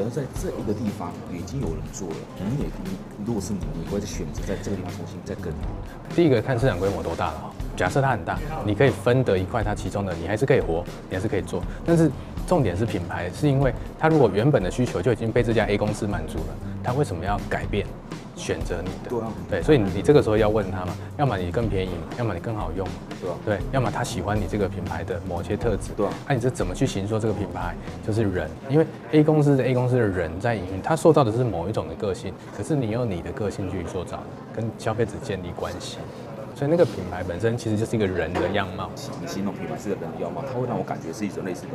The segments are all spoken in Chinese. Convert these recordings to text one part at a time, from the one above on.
可能在这一个地方已经有人做了，你也如果是你，你会选择在这个地方重新再跟。第一个看市场规模多大了。假设它很大，你可以分得一块它其中的，你还是可以活，你还是可以做。但是重点是品牌，是因为它如果原本的需求就已经被这家 A 公司满足了，它为什么要改变？选择你的，对啊，对，所以你这个时候要问他嘛，要么你更便宜，要么你更好用，对吧？对，要么他喜欢你这个品牌的某些特质，对啊，那你是怎么去形塑这个品牌？就是人，因为 A 公司的 A 公司的人在营运，他塑造的是某一种的个性，可是你用你的个性去塑造，跟消费者建立关系。所以那个品牌本身其实就是一个人的样貌。你形容品牌是个人的样貌，它会让我感觉是一种类似的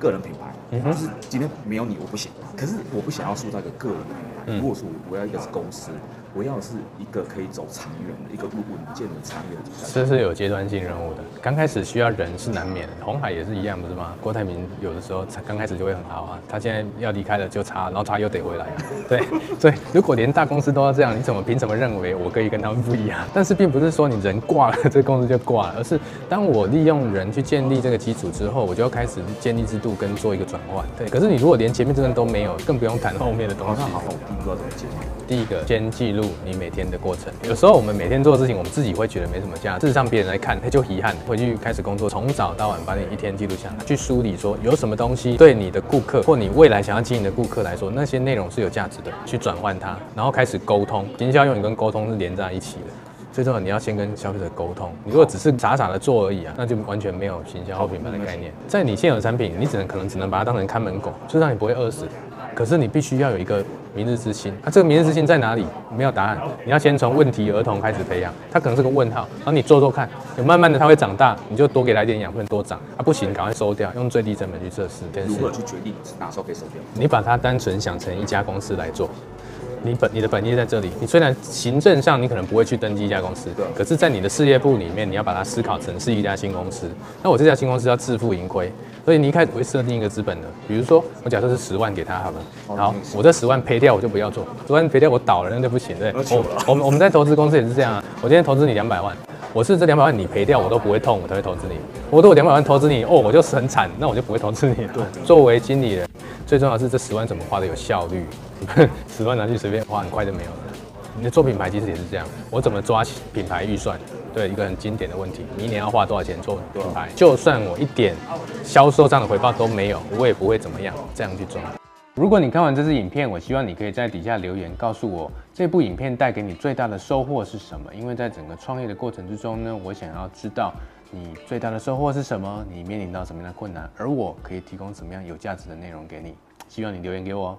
个人品牌。嗯哼，就是今天没有你我不行，可是我不想要塑造一个个人品牌。如果说我要一个是公司。我要的是一个可以走长远的一个稳健的长远的。这是有阶段性任务的，刚开始需要人是难免的，鸿海也是一样，不是吗？郭台铭有的时候才刚开始就会很好啊，他现在要离开了就差，然后他又得回来。对，所以如果连大公司都要这样，你怎么凭什么认为我可以跟他们不一样？但是并不是说你人挂了，这个公司就挂了，而是当我利用人去建立这个基础之后，我就要开始建立制度跟做一个转换。对，可是你如果连前面这个都没有，更不用谈后面的东西。好，第一个怎么接？第一个先记录。你每天的过程，有时候我们每天做的事情，我们自己会觉得没什么价值，事实上别人来看，他就遗憾。回去开始工作，从早到晚把你一天记录下来，去梳理说有什么东西对你的顾客或你未来想要经营的顾客来说，那些内容是有价值的，去转换它，然后开始沟通。营销用语跟沟通是连在一起的，最重要你要先跟消费者沟通。你如果只是傻傻的做而已啊，那就完全没有行销或品牌的概念。在你现有的产品，你只能可能只能把它当成看门狗，就让你不会饿死。可是你必须要有一个明日之星，那、啊、这个明日之星在哪里？没有答案，你要先从问题儿童开始培养，他可能是个问号，然后你做做看，有慢慢的他会长大，你就多给他一点养分，多长，啊不行，赶快收掉，用最低成本去测试。如何去决定哪时候可以收掉？你把它单纯想成一家公司来做。你本你的本业在这里，你虽然行政上你可能不会去登记一家公司，对，可是，在你的事业部里面，你要把它思考成是一家新公司。那我这家新公司要自负盈亏，所以你一开始会设定一个资本的，比如说我假设是十万给他好了，好，我这十万赔掉我就不要做，十万赔掉我倒了那就不行，对。我我们我们在投资公司也是这样啊，我今天投资你两百万，我是这两百万你赔掉我都不会痛，我才会投资你。我如果两百万投资你，哦，我就是很惨，那我就不会投资你。对，作为经理人，最重要的是这十万怎么花的有效率。十万拿去随便花，很快就没有了。你的做品牌其实也是这样，我怎么抓品牌预算？对，一个很经典的问题，你一年要花多少钱做品牌？就算我一点销售上的回报都没有，我也不会怎么样这样去做。如果你看完这支影片，我希望你可以在底下留言告诉我，这部影片带给你最大的收获是什么？因为在整个创业的过程之中呢，我想要知道你最大的收获是什么，你面临到什么样的困难，而我可以提供什么样有价值的内容给你。希望你留言给我。